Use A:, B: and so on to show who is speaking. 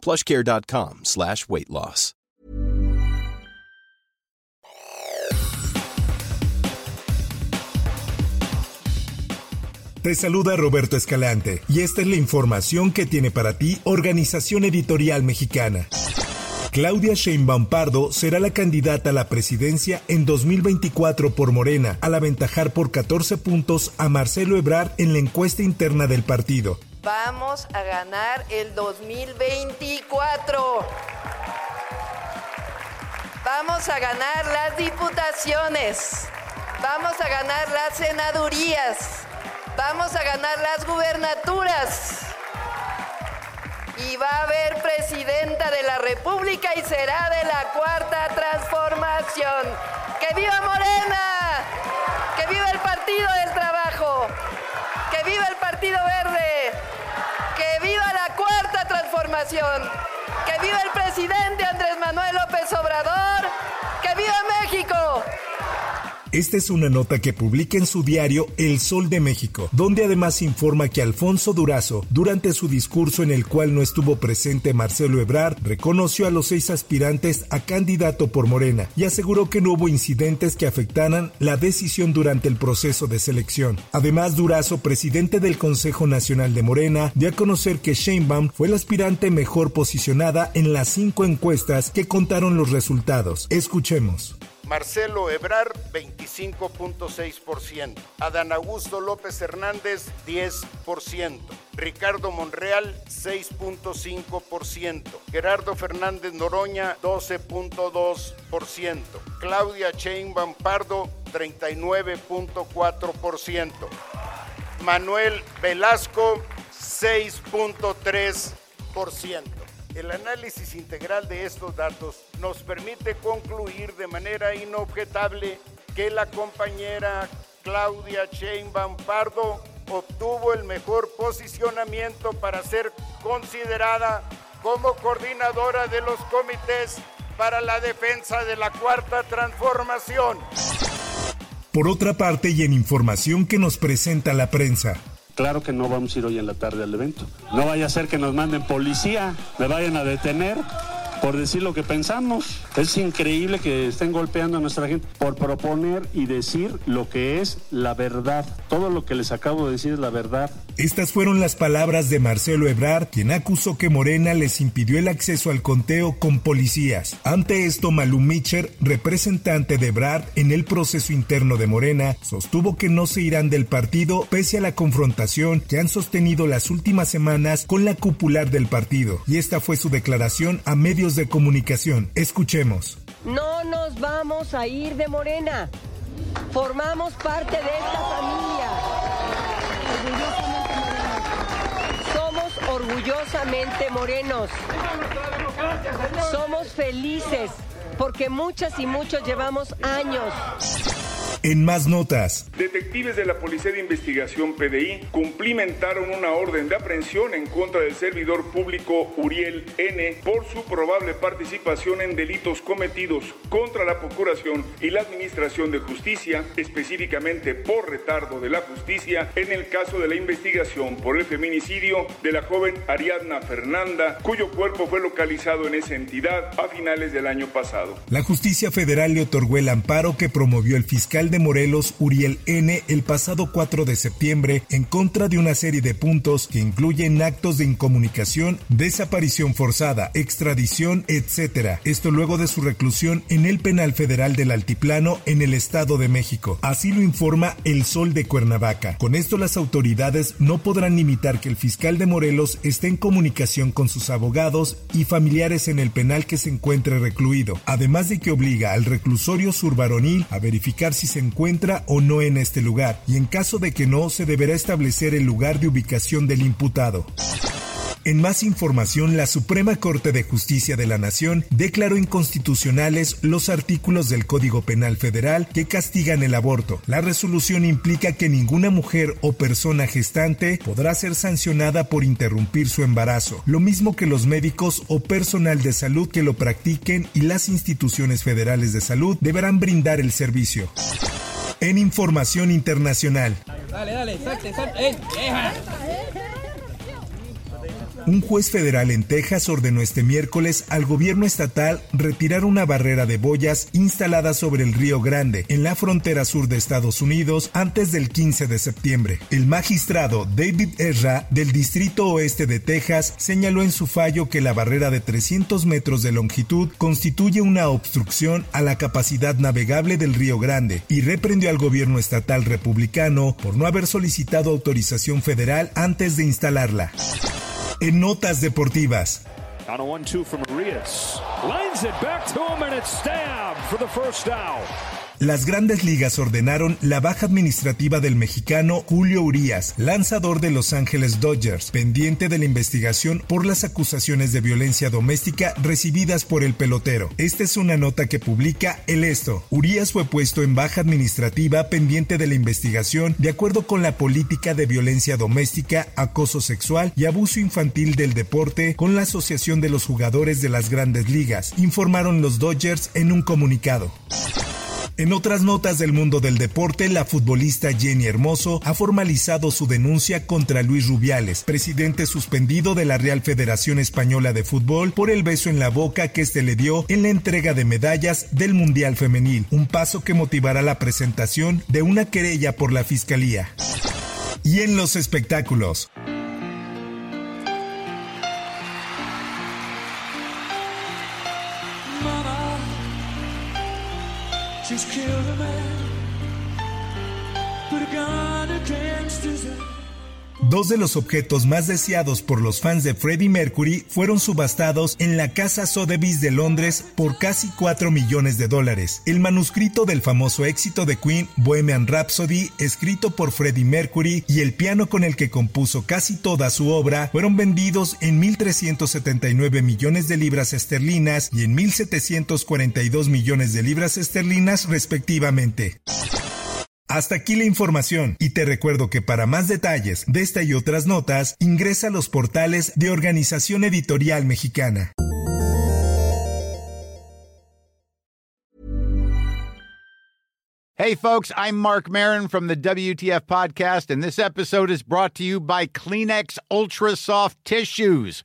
A: plushcare.com slash weight loss.
B: Te saluda Roberto Escalante y esta es la información que tiene para ti Organización Editorial Mexicana. Claudia Sheinbaum Pardo será la candidata a la presidencia en 2024 por Morena, al aventajar por 14 puntos a Marcelo Ebrard en la encuesta interna del partido.
C: Vamos a ganar el 2024. Vamos a ganar las diputaciones. Vamos a ganar las senadurías. Vamos a ganar las gubernaturas. Y va a haber presidenta de la República y será de la cuarta transformación. ¡Que viva Morena! ¡Que viva el Partido del Trabajo! ¡Que viva el Partido Verde! ¡Que viva la cuarta transformación! ¡Que viva el presidente Andrés Manuel López Obrador! ¡Que viva México!
B: Esta es una nota que publica en su diario El Sol de México, donde además informa que Alfonso Durazo, durante su discurso en el cual no estuvo presente Marcelo Ebrard, reconoció a los seis aspirantes a candidato por Morena y aseguró que no hubo incidentes que afectaran la decisión durante el proceso de selección. Además, Durazo, presidente del Consejo Nacional de Morena, dio a conocer que Sheinbaum fue la aspirante mejor posicionada en las cinco encuestas que contaron los resultados. Escuchemos.
D: Marcelo Ebrar 25.6%, Adán Augusto López Hernández 10%, Ricardo Monreal 6.5%, Gerardo Fernández Noroña 12.2%, Claudia Sheinbaum Pardo 39.4%, Manuel Velasco 6.3%. El análisis integral de estos datos nos permite concluir de manera inobjetable que la compañera Claudia Sheinbaum Pardo obtuvo el mejor posicionamiento para ser considerada como coordinadora de los comités para la defensa de la cuarta transformación.
B: Por otra parte, y en información que nos presenta la prensa,
E: Claro que no vamos a ir hoy en la tarde al evento. No vaya a ser que nos manden policía, me vayan a detener por decir lo que pensamos. Es increíble que estén golpeando a nuestra gente por proponer y decir lo que es la verdad. Todo lo que les acabo de decir es la verdad.
B: Estas fueron las palabras de Marcelo Ebrard, quien acusó que Morena les impidió el acceso al conteo con policías. Ante esto, Malú Mitcher, representante de Ebrard en el proceso interno de Morena, sostuvo que no se irán del partido pese a la confrontación que han sostenido las últimas semanas con la cupular del partido. Y esta fue su declaración a medios de comunicación. Escuchemos.
F: No nos vamos a ir de Morena. Formamos parte de esta familia. Somos orgullosamente morenos. Somos felices porque muchas y muchos llevamos años
B: en más notas.
G: Detectives de la Policía de Investigación PDI cumplimentaron una orden de aprehensión en contra del servidor público Uriel N por su probable participación en delitos cometidos contra la Procuración y la Administración de Justicia, específicamente por retardo de la justicia en el caso de la investigación por el feminicidio de la joven Ariadna Fernanda, cuyo cuerpo fue localizado en esa entidad a finales del año pasado.
B: La justicia federal le otorgó el amparo que promovió el fiscal de Morelos, Uriel N., el pasado 4 de septiembre en contra de una serie de puntos que incluyen actos de incomunicación, desaparición forzada, extradición, etc. Esto luego de su reclusión en el penal federal del Altiplano en el Estado de México. Así lo informa El Sol de Cuernavaca. Con esto las autoridades no podrán limitar que el fiscal de Morelos esté en comunicación con sus abogados y familiares en el penal que se encuentre recluido, además de que obliga al reclusorio survaronil a verificar si se encuentra o no en este lugar y en caso de que no se deberá establecer el lugar de ubicación del imputado. En más información, la Suprema Corte de Justicia de la Nación declaró inconstitucionales los artículos del Código Penal Federal que castigan el aborto. La resolución implica que ninguna mujer o persona gestante podrá ser sancionada por interrumpir su embarazo, lo mismo que los médicos o personal de salud que lo practiquen y las instituciones federales de salud deberán brindar el servicio. En información internacional. Dale, dale, salte. Un juez federal en Texas ordenó este miércoles al gobierno estatal retirar una barrera de boyas instalada sobre el Río Grande, en la frontera sur de Estados Unidos, antes del 15 de septiembre. El magistrado David Ezra del Distrito Oeste de Texas señaló en su fallo que la barrera de 300 metros de longitud constituye una obstrucción a la capacidad navegable del Río Grande y reprendió al gobierno estatal republicano por no haber solicitado autorización federal antes de instalarla en Notas Deportivas. Las grandes ligas ordenaron la baja administrativa del mexicano Julio Urias, lanzador de Los Ángeles Dodgers, pendiente de la investigación por las acusaciones de violencia doméstica recibidas por el pelotero. Esta es una nota que publica El Esto. Urias fue puesto en baja administrativa pendiente de la investigación de acuerdo con la política de violencia doméstica, acoso sexual y abuso infantil del deporte con la Asociación de los Jugadores de las Grandes Ligas, informaron los Dodgers en un comunicado. En otras notas del mundo del deporte, la futbolista Jenny Hermoso ha formalizado su denuncia contra Luis Rubiales, presidente suspendido de la Real Federación Española de Fútbol por el beso en la boca que este le dio en la entrega de medallas del Mundial Femenil, un paso que motivará la presentación de una querella por la Fiscalía. Y en los espectáculos. Dos de los objetos más deseados por los fans de Freddie Mercury fueron subastados en la Casa Sotheby's de Londres por casi 4 millones de dólares. El manuscrito del famoso éxito de Queen, Bohemian Rhapsody, escrito por Freddie Mercury, y el piano con el que compuso casi toda su obra, fueron vendidos en 1.379 millones de libras esterlinas y en 1.742 millones de libras esterlinas respectivamente. Hasta aquí la información y te recuerdo que para más detalles de esta y otras notas ingresa a los portales de Organización Editorial Mexicana.
H: Hey folks, I'm Mark Marin from the WTF podcast and this episode is brought to you by Kleenex Ultra Soft Tissues